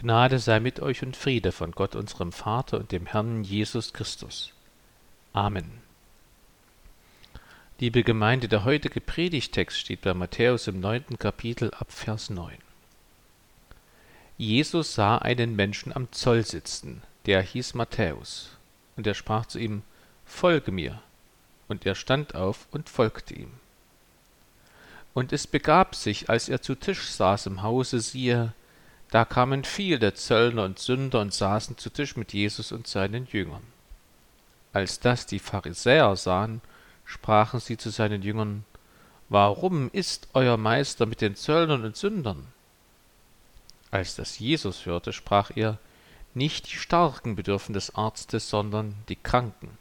Gnade sei mit euch und Friede von Gott unserem Vater und dem Herrn Jesus Christus. Amen. Liebe Gemeinde, der heutige Predigtext steht bei Matthäus im neunten Kapitel ab Vers 9. Jesus sah einen Menschen am Zoll sitzen, der hieß Matthäus, und er sprach zu ihm, Folge mir. Und er stand auf und folgte ihm. Und es begab sich, als er zu Tisch saß im Hause, siehe, da kamen viele Zöllner und Sünder und saßen zu Tisch mit Jesus und seinen Jüngern. Als das die Pharisäer sahen, sprachen sie zu seinen Jüngern, Warum ist euer Meister mit den Zöllnern und Sündern? Als das Jesus hörte, sprach er, Nicht die Starken bedürfen des Arztes, sondern die Kranken.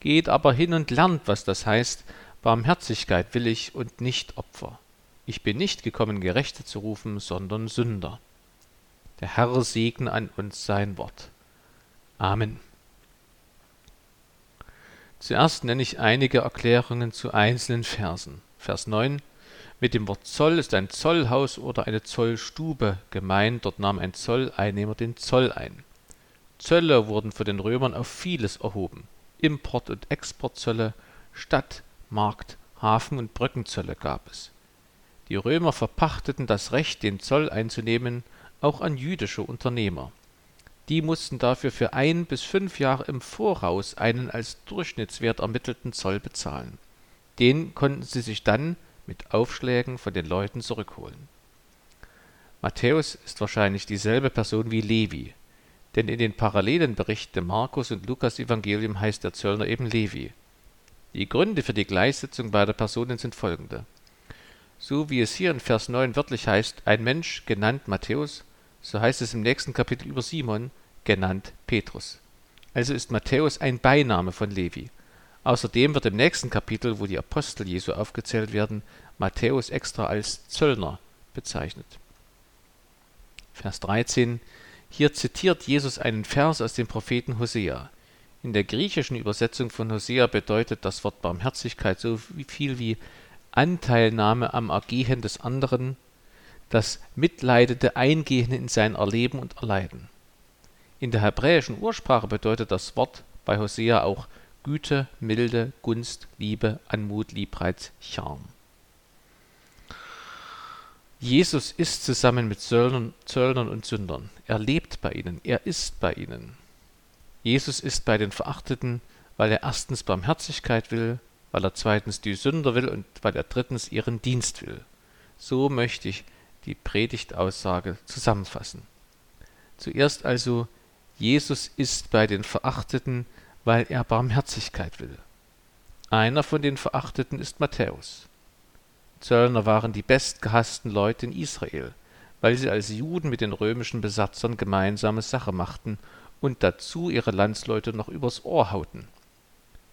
Geht aber hin und lernt, was das heißt, Barmherzigkeit will ich und nicht Opfer. Ich bin nicht gekommen, Gerechte zu rufen, sondern Sünder. Der Herr segne an uns sein Wort. Amen. Zuerst nenne ich einige Erklärungen zu einzelnen Versen. Vers 9. Mit dem Wort Zoll ist ein Zollhaus oder eine Zollstube gemeint. Dort nahm ein Zolleinnehmer den Zoll ein. Zölle wurden für den Römern auf vieles erhoben. Import- und Exportzölle, Stadt-, Markt-, Hafen- und Brückenzölle gab es. Die Römer verpachteten das Recht, den Zoll einzunehmen, auch an jüdische Unternehmer. Die mussten dafür für ein bis fünf Jahre im Voraus einen als Durchschnittswert ermittelten Zoll bezahlen. Den konnten sie sich dann mit Aufschlägen von den Leuten zurückholen. Matthäus ist wahrscheinlich dieselbe Person wie Levi, denn in den parallelen Berichten im Markus und Lukas Evangelium heißt der Zöllner eben Levi. Die Gründe für die Gleichsetzung beider Personen sind folgende. So wie es hier in Vers 9 wörtlich heißt, ein Mensch genannt Matthäus so heißt es im nächsten Kapitel über Simon, genannt Petrus. Also ist Matthäus ein Beiname von Levi. Außerdem wird im nächsten Kapitel, wo die Apostel Jesu aufgezählt werden, Matthäus extra als Zöllner bezeichnet. Vers 13. Hier zitiert Jesus einen Vers aus dem Propheten Hosea. In der griechischen Übersetzung von Hosea bedeutet das Wort Barmherzigkeit so viel wie Anteilnahme am Ergehen des anderen das mitleidende Eingehen in sein Erleben und Erleiden. In der hebräischen Ursprache bedeutet das Wort bei Hosea auch Güte, Milde, Gunst, Liebe, Anmut, Liebreiz, Charme. Jesus ist zusammen mit Zöllnern, Zöllnern und Sündern. Er lebt bei ihnen, er ist bei ihnen. Jesus ist bei den Verachteten, weil er erstens Barmherzigkeit will, weil er zweitens die Sünder will und weil er drittens ihren Dienst will. So möchte ich die Predigtaussage zusammenfassen. Zuerst also, Jesus ist bei den Verachteten, weil er Barmherzigkeit will. Einer von den Verachteten ist Matthäus. Zöllner waren die bestgehassten Leute in Israel, weil sie als Juden mit den römischen Besatzern gemeinsame Sache machten und dazu ihre Landsleute noch übers Ohr hauten.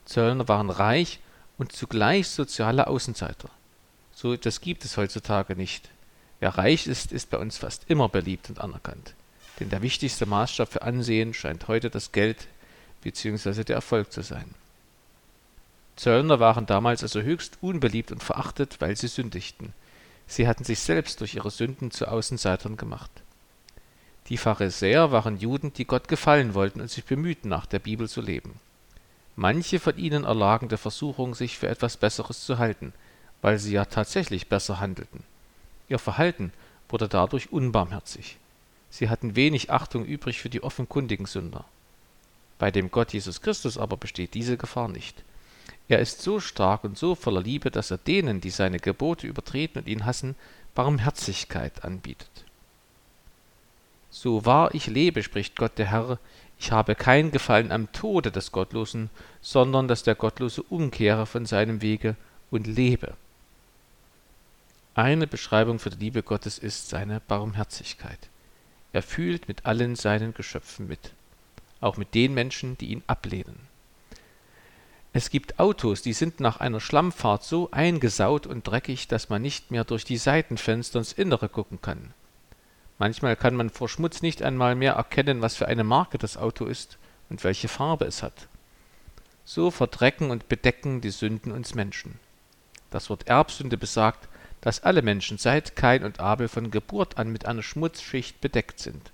Zöllner waren reich und zugleich soziale Außenseiter. So etwas gibt es heutzutage nicht. Wer reich ist, ist bei uns fast immer beliebt und anerkannt. Denn der wichtigste Maßstab für Ansehen scheint heute das Geld bzw. der Erfolg zu sein. Zöllner waren damals also höchst unbeliebt und verachtet, weil sie sündigten. Sie hatten sich selbst durch ihre Sünden zu Außenseitern gemacht. Die Pharisäer waren Juden, die Gott gefallen wollten und sich bemühten, nach der Bibel zu leben. Manche von ihnen erlagen der Versuchung, sich für etwas Besseres zu halten, weil sie ja tatsächlich besser handelten. Ihr Verhalten wurde dadurch unbarmherzig. Sie hatten wenig Achtung übrig für die offenkundigen Sünder. Bei dem Gott Jesus Christus aber besteht diese Gefahr nicht. Er ist so stark und so voller Liebe, dass er denen, die seine Gebote übertreten und ihn hassen, Barmherzigkeit anbietet. So wahr ich lebe, spricht Gott der Herr, ich habe kein Gefallen am Tode des Gottlosen, sondern dass der Gottlose umkehre von seinem Wege und lebe. Eine Beschreibung für die Liebe Gottes ist seine Barmherzigkeit. Er fühlt mit allen seinen Geschöpfen mit, auch mit den Menschen, die ihn ablehnen. Es gibt Autos, die sind nach einer Schlammfahrt so eingesaut und dreckig, dass man nicht mehr durch die Seitenfenster ins Innere gucken kann. Manchmal kann man vor Schmutz nicht einmal mehr erkennen, was für eine Marke das Auto ist und welche Farbe es hat. So verdrecken und bedecken die Sünden uns Menschen. Das Wort Erbsünde besagt, dass alle Menschen seit Kain und Abel von Geburt an mit einer Schmutzschicht bedeckt sind.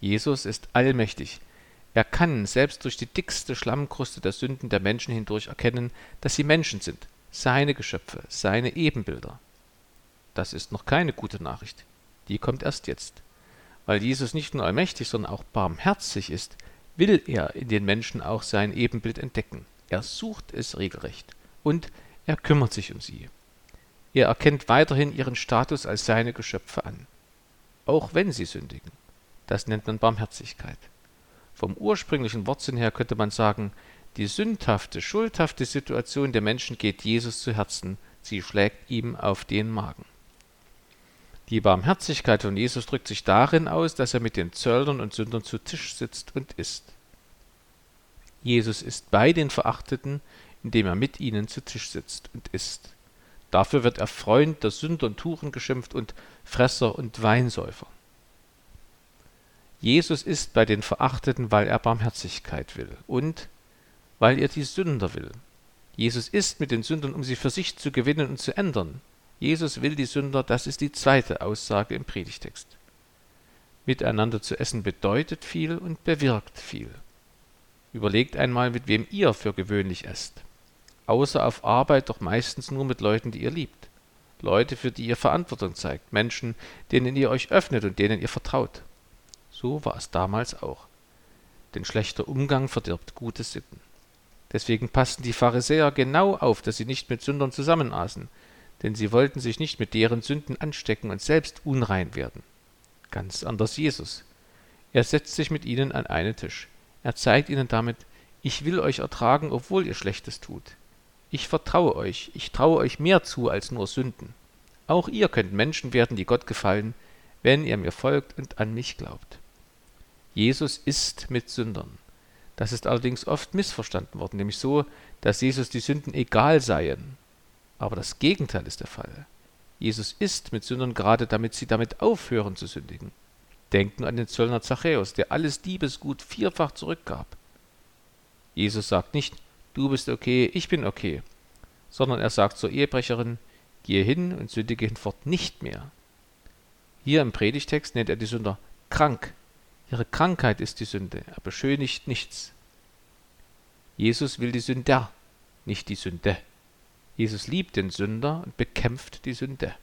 Jesus ist allmächtig. Er kann selbst durch die dickste Schlammkruste der Sünden der Menschen hindurch erkennen, dass sie Menschen sind, seine Geschöpfe, seine Ebenbilder. Das ist noch keine gute Nachricht. Die kommt erst jetzt. Weil Jesus nicht nur allmächtig, sondern auch barmherzig ist, will er in den Menschen auch sein Ebenbild entdecken. Er sucht es regelrecht und er kümmert sich um sie. Er erkennt weiterhin ihren Status als seine Geschöpfe an, auch wenn sie sündigen. Das nennt man Barmherzigkeit. Vom ursprünglichen Wortsinn her könnte man sagen, die sündhafte, schuldhafte Situation der Menschen geht Jesus zu Herzen, sie schlägt ihm auf den Magen. Die Barmherzigkeit von Jesus drückt sich darin aus, dass er mit den Zöllnern und Sündern zu Tisch sitzt und isst. Jesus ist bei den Verachteten, indem er mit ihnen zu Tisch sitzt und isst. Dafür wird er Freund der Sünder und Tuchen geschimpft und Fresser und Weinsäufer. Jesus ist bei den Verachteten, weil er Barmherzigkeit will und weil er die Sünder will. Jesus ist mit den Sündern, um sie für sich zu gewinnen und zu ändern. Jesus will die Sünder, das ist die zweite Aussage im Predigtext. Miteinander zu essen bedeutet viel und bewirkt viel. Überlegt einmal, mit wem ihr für gewöhnlich esst. Außer auf Arbeit doch meistens nur mit Leuten, die ihr liebt. Leute, für die ihr Verantwortung zeigt, Menschen, denen ihr euch öffnet und denen ihr vertraut. So war es damals auch. Denn schlechter Umgang verdirbt gute Sitten. Deswegen passten die Pharisäer genau auf, dass sie nicht mit Sündern zusammenaßen, denn sie wollten sich nicht mit deren Sünden anstecken und selbst unrein werden. Ganz anders Jesus. Er setzt sich mit ihnen an einen Tisch. Er zeigt ihnen damit, ich will euch ertragen, obwohl ihr Schlechtes tut. Ich vertraue euch, ich traue euch mehr zu als nur Sünden. Auch ihr könnt Menschen werden, die Gott gefallen, wenn ihr mir folgt und an mich glaubt. Jesus ist mit Sündern. Das ist allerdings oft missverstanden worden, nämlich so, dass Jesus die Sünden egal seien aber das Gegenteil ist der Fall. Jesus ist mit Sündern gerade, damit sie damit aufhören zu sündigen. Denkt nur an den Zöllner Zachäus, der alles Diebesgut vierfach zurückgab. Jesus sagt nicht, du bist okay, ich bin okay, sondern er sagt zur Ehebrecherin, gehe hin und sündige hinfort nicht mehr. Hier im Predigtext nennt er die Sünder krank. Ihre Krankheit ist die Sünde, er beschönigt nichts. Jesus will die Sünder, nicht die Sünde. Jesus liebt den Sünder und bekämpft die Sünde.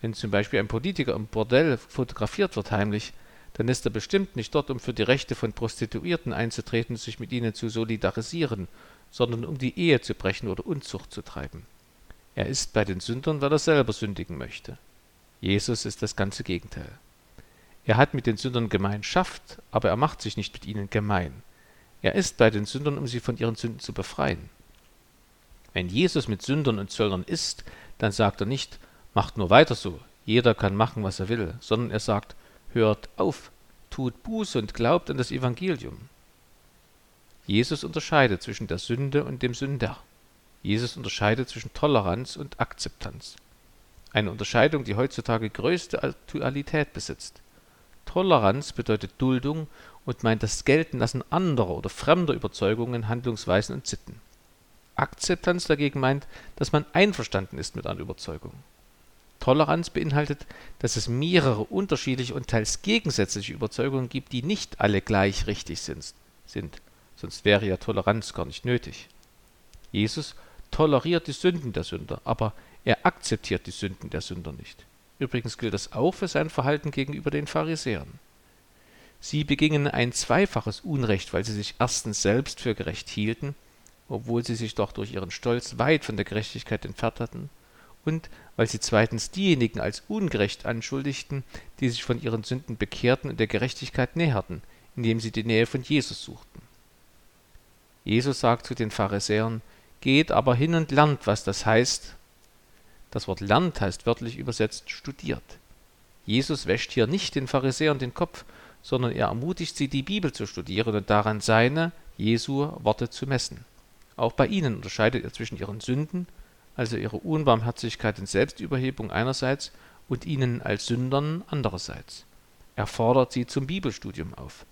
Wenn zum Beispiel ein Politiker im Bordell fotografiert wird heimlich, dann ist er bestimmt nicht dort, um für die Rechte von Prostituierten einzutreten sich mit ihnen zu solidarisieren, sondern um die Ehe zu brechen oder Unzucht zu treiben. Er ist bei den Sündern, weil er selber sündigen möchte. Jesus ist das ganze Gegenteil. Er hat mit den Sündern Gemeinschaft, aber er macht sich nicht mit ihnen gemein. Er ist bei den Sündern, um sie von ihren Sünden zu befreien. Wenn Jesus mit Sündern und Zöllnern isst, dann sagt er nicht, macht nur weiter so, jeder kann machen, was er will, sondern er sagt, hört auf, tut Buße und glaubt an das Evangelium. Jesus unterscheidet zwischen der Sünde und dem Sünder. Jesus unterscheidet zwischen Toleranz und Akzeptanz. Eine Unterscheidung, die heutzutage größte Aktualität besitzt. Toleranz bedeutet Duldung und meint das Geltenlassen anderer oder fremder Überzeugungen, Handlungsweisen und Sitten. Akzeptanz dagegen meint, dass man einverstanden ist mit einer Überzeugung. Toleranz beinhaltet, dass es mehrere unterschiedliche und teils gegensätzliche Überzeugungen gibt, die nicht alle gleich richtig sind, sind. Sonst wäre ja Toleranz gar nicht nötig. Jesus toleriert die Sünden der Sünder, aber er akzeptiert die Sünden der Sünder nicht. Übrigens gilt das auch für sein Verhalten gegenüber den Pharisäern. Sie begingen ein zweifaches Unrecht, weil sie sich erstens selbst für gerecht hielten obwohl sie sich doch durch ihren Stolz weit von der Gerechtigkeit entfernt hatten, und weil sie zweitens diejenigen als ungerecht anschuldigten, die sich von ihren Sünden bekehrten und der Gerechtigkeit näherten, indem sie die Nähe von Jesus suchten. Jesus sagt zu den Pharisäern, Geht aber hin und lernt, was das heißt. Das Wort lernt heißt wörtlich übersetzt studiert. Jesus wäscht hier nicht den Pharisäern den Kopf, sondern er ermutigt sie, die Bibel zu studieren und daran seine, Jesu, Worte zu messen. Auch bei ihnen unterscheidet er zwischen ihren Sünden, also ihrer Unbarmherzigkeit und Selbstüberhebung einerseits, und ihnen als Sündern andererseits. Er fordert sie zum Bibelstudium auf.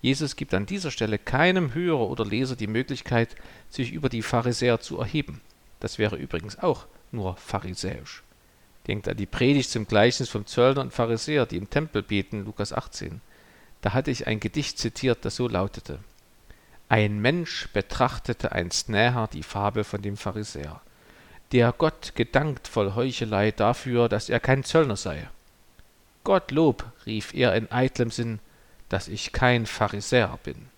Jesus gibt an dieser Stelle keinem Hörer oder Leser die Möglichkeit, sich über die Pharisäer zu erheben. Das wäre übrigens auch nur pharisäisch. Denkt an die Predigt zum Gleichnis vom Zöllner und Pharisäer, die im Tempel beten, Lukas 18. Da hatte ich ein Gedicht zitiert, das so lautete Ein Mensch betrachtete einst näher die Fabel von dem Pharisäer, der Gott gedankt voll Heuchelei dafür, dass er kein Zöllner sei. Gottlob, rief er in eitlem Sinn, dass ich kein Pharisäer bin.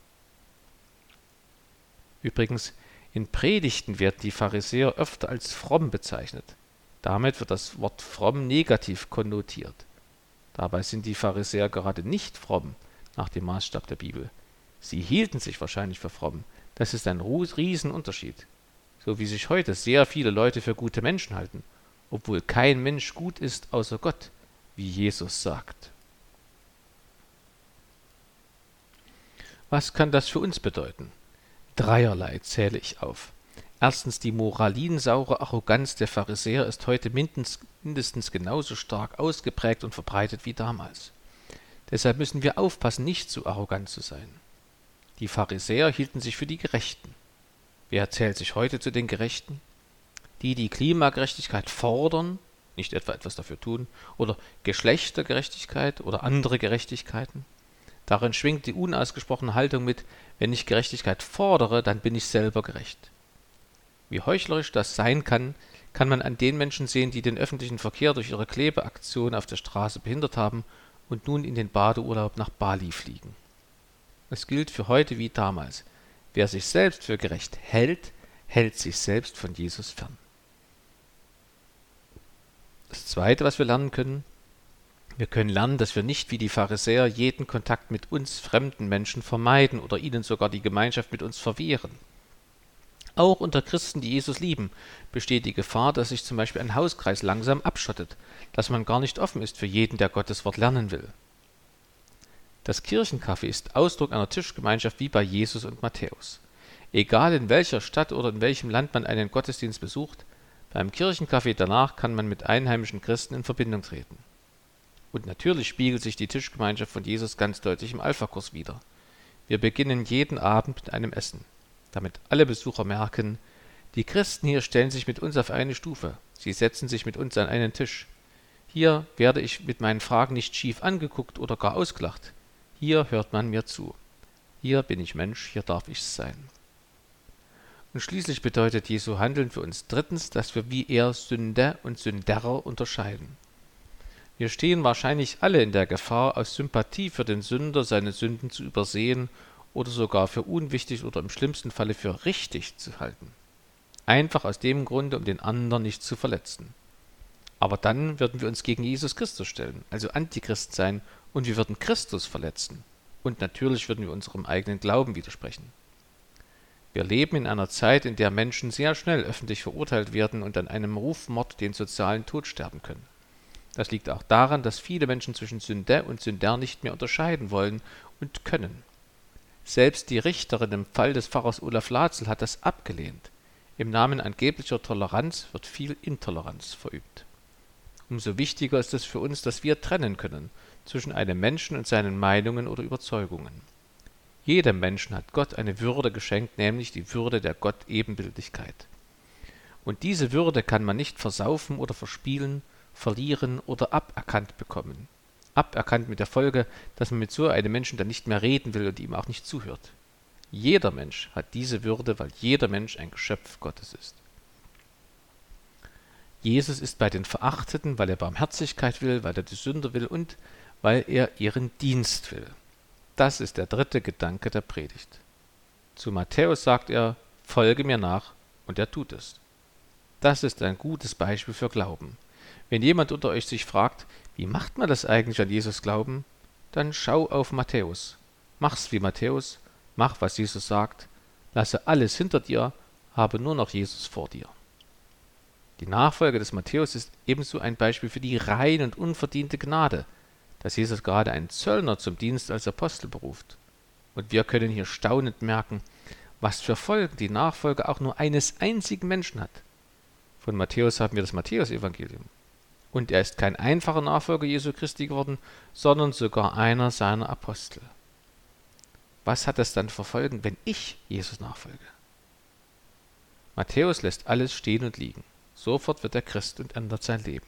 Übrigens, in Predigten werden die Pharisäer öfter als fromm bezeichnet. Damit wird das Wort fromm negativ konnotiert. Dabei sind die Pharisäer gerade nicht fromm nach dem Maßstab der Bibel. Sie hielten sich wahrscheinlich für fromm. Das ist ein Riesenunterschied. So wie sich heute sehr viele Leute für gute Menschen halten, obwohl kein Mensch gut ist außer Gott, wie Jesus sagt. Was kann das für uns bedeuten? Dreierlei zähle ich auf. Erstens, die moralinsaure Arroganz der Pharisäer ist heute mindestens, mindestens genauso stark ausgeprägt und verbreitet wie damals. Deshalb müssen wir aufpassen, nicht zu arrogant zu sein. Die Pharisäer hielten sich für die Gerechten. Wer zählt sich heute zu den Gerechten? Die, die Klimagerechtigkeit fordern, nicht etwa etwas dafür tun, oder Geschlechtergerechtigkeit oder andere Gerechtigkeiten? Darin schwingt die unausgesprochene Haltung mit, wenn ich Gerechtigkeit fordere, dann bin ich selber gerecht. Wie heuchlerisch das sein kann, kann man an den Menschen sehen, die den öffentlichen Verkehr durch ihre Klebeaktion auf der Straße behindert haben und nun in den Badeurlaub nach Bali fliegen. Es gilt für heute wie damals. Wer sich selbst für gerecht hält, hält sich selbst von Jesus fern. Das Zweite, was wir lernen können, wir können lernen, dass wir nicht wie die Pharisäer jeden Kontakt mit uns fremden Menschen vermeiden oder ihnen sogar die Gemeinschaft mit uns verwehren. Auch unter Christen, die Jesus lieben, besteht die Gefahr, dass sich zum Beispiel ein Hauskreis langsam abschottet, dass man gar nicht offen ist für jeden, der Gottes Wort lernen will. Das Kirchencafé ist Ausdruck einer Tischgemeinschaft wie bei Jesus und Matthäus. Egal in welcher Stadt oder in welchem Land man einen Gottesdienst besucht, beim Kirchencafé danach kann man mit einheimischen Christen in Verbindung treten. Und natürlich spiegelt sich die Tischgemeinschaft von Jesus ganz deutlich im Alpha-Kurs wider. Wir beginnen jeden Abend mit einem Essen, damit alle Besucher merken, die Christen hier stellen sich mit uns auf eine Stufe, sie setzen sich mit uns an einen Tisch. Hier werde ich mit meinen Fragen nicht schief angeguckt oder gar ausgelacht. Hier hört man mir zu. Hier bin ich Mensch, hier darf ich sein. Und schließlich bedeutet Jesu Handeln für uns drittens, dass wir wie er Sünde und Sünderer unterscheiden. Wir stehen wahrscheinlich alle in der Gefahr, aus Sympathie für den Sünder seine Sünden zu übersehen oder sogar für unwichtig oder im schlimmsten Falle für richtig zu halten. Einfach aus dem Grunde, um den anderen nicht zu verletzen. Aber dann würden wir uns gegen Jesus Christus stellen, also Antichrist sein, und wir würden Christus verletzen. Und natürlich würden wir unserem eigenen Glauben widersprechen. Wir leben in einer Zeit, in der Menschen sehr schnell öffentlich verurteilt werden und an einem Rufmord den sozialen Tod sterben können. Das liegt auch daran, dass viele Menschen zwischen Sünde und Sünder nicht mehr unterscheiden wollen und können. Selbst die Richterin im Fall des Pfarrers Olaf Latzel hat das abgelehnt. Im Namen angeblicher Toleranz wird viel Intoleranz verübt. Umso wichtiger ist es für uns, dass wir trennen können zwischen einem Menschen und seinen Meinungen oder Überzeugungen. Jedem Menschen hat Gott eine Würde geschenkt, nämlich die Würde der Gott-Ebenbildlichkeit. Und diese Würde kann man nicht versaufen oder verspielen, verlieren oder aberkannt bekommen. Aberkannt mit der Folge, dass man mit so einem Menschen dann nicht mehr reden will und ihm auch nicht zuhört. Jeder Mensch hat diese Würde, weil jeder Mensch ein Geschöpf Gottes ist. Jesus ist bei den Verachteten, weil er Barmherzigkeit will, weil er die Sünder will und weil er ihren Dienst will. Das ist der dritte Gedanke der Predigt. Zu Matthäus sagt er, folge mir nach, und er tut es. Das ist ein gutes Beispiel für Glauben. Wenn jemand unter euch sich fragt, wie macht man das eigentlich an Jesus glauben, dann schau auf Matthäus. Mach's wie Matthäus, mach, was Jesus sagt, lasse alles hinter dir, habe nur noch Jesus vor dir. Die Nachfolge des Matthäus ist ebenso ein Beispiel für die rein und unverdiente Gnade, dass Jesus gerade einen Zöllner zum Dienst als Apostel beruft. Und wir können hier staunend merken, was für Folgen die Nachfolge auch nur eines einzigen Menschen hat. Von Matthäus haben wir das Matthäusevangelium. Und er ist kein einfacher Nachfolger Jesu Christi geworden, sondern sogar einer seiner Apostel. Was hat das dann für Folgen, wenn ich Jesus nachfolge? Matthäus lässt alles stehen und liegen. Sofort wird er Christ und ändert sein Leben.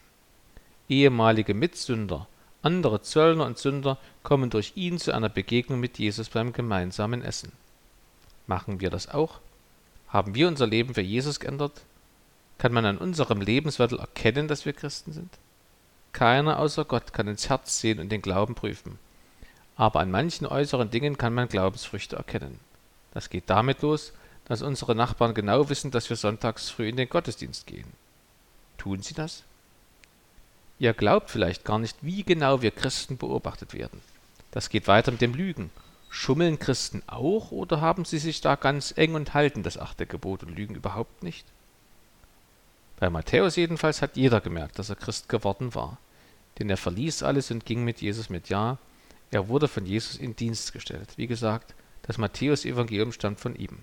Ehemalige Mitsünder, Andere Zöllner und Sünder kommen durch ihn zu einer Begegnung mit Jesus beim gemeinsamen Essen. Machen wir das auch? Haben wir unser Leben für Jesus geändert? Kann man an unserem Lebenswandel erkennen, dass wir Christen sind? Keiner außer Gott kann ins Herz sehen und den Glauben prüfen. Aber an manchen äußeren Dingen kann man Glaubensfrüchte erkennen. Das geht damit los, dass unsere Nachbarn genau wissen, dass wir sonntags früh in den Gottesdienst gehen. Tun sie das? Ihr glaubt vielleicht gar nicht, wie genau wir Christen beobachtet werden. Das geht weiter mit dem Lügen. Schummeln Christen auch oder haben sie sich da ganz eng und halten das achte Gebot und lügen überhaupt nicht? Bei Matthäus jedenfalls hat jeder gemerkt, dass er Christ geworden war. Denn er verließ alles und ging mit Jesus mit. Ja, er wurde von Jesus in Dienst gestellt. Wie gesagt, das Matthäus-Evangelium stammt von ihm.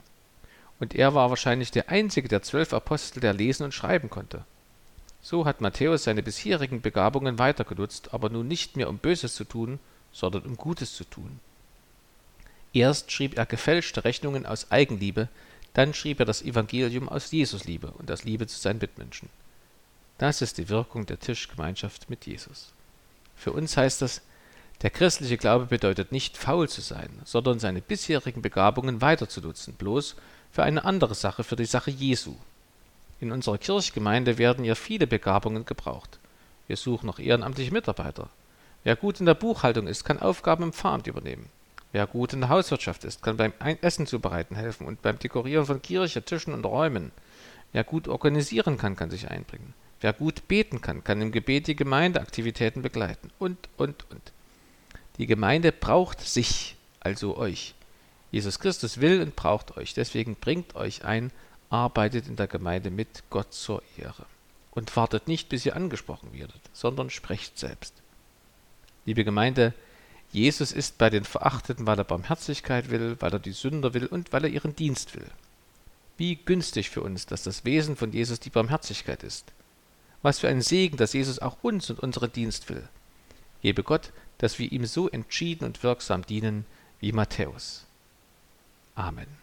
Und er war wahrscheinlich der einzige der zwölf Apostel, der lesen und schreiben konnte. So hat Matthäus seine bisherigen Begabungen weitergenutzt, aber nun nicht mehr um Böses zu tun, sondern um Gutes zu tun. Erst schrieb er gefälschte Rechnungen aus Eigenliebe, dann schrieb er das Evangelium aus Jesusliebe und aus Liebe zu seinen Mitmenschen. Das ist die Wirkung der Tischgemeinschaft mit Jesus. Für uns heißt das, der christliche Glaube bedeutet nicht faul zu sein, sondern seine bisherigen Begabungen weiterzunutzen, bloß für eine andere Sache, für die Sache Jesu. In unserer Kirchgemeinde werden ja viele Begabungen gebraucht. Wir suchen noch ehrenamtliche Mitarbeiter. Wer gut in der Buchhaltung ist, kann Aufgaben im Pfarramt übernehmen. Wer gut in der Hauswirtschaft ist, kann beim Essen zubereiten helfen und beim Dekorieren von Kirche, Tischen und Räumen. Wer gut organisieren kann, kann sich einbringen. Wer gut beten kann, kann im Gebet die Gemeindeaktivitäten begleiten. Und, und, und. Die Gemeinde braucht sich, also euch. Jesus Christus will und braucht euch. Deswegen bringt euch ein, arbeitet in der Gemeinde mit Gott zur Ehre. Und wartet nicht, bis ihr angesprochen werdet, sondern sprecht selbst. Liebe Gemeinde, Jesus ist bei den Verachteten, weil er Barmherzigkeit will, weil er die Sünder will und weil er ihren Dienst will. Wie günstig für uns, dass das Wesen von Jesus die Barmherzigkeit ist. Was für ein Segen, dass Jesus auch uns und unseren Dienst will. Gebe Gott, dass wir ihm so entschieden und wirksam dienen wie Matthäus. Amen.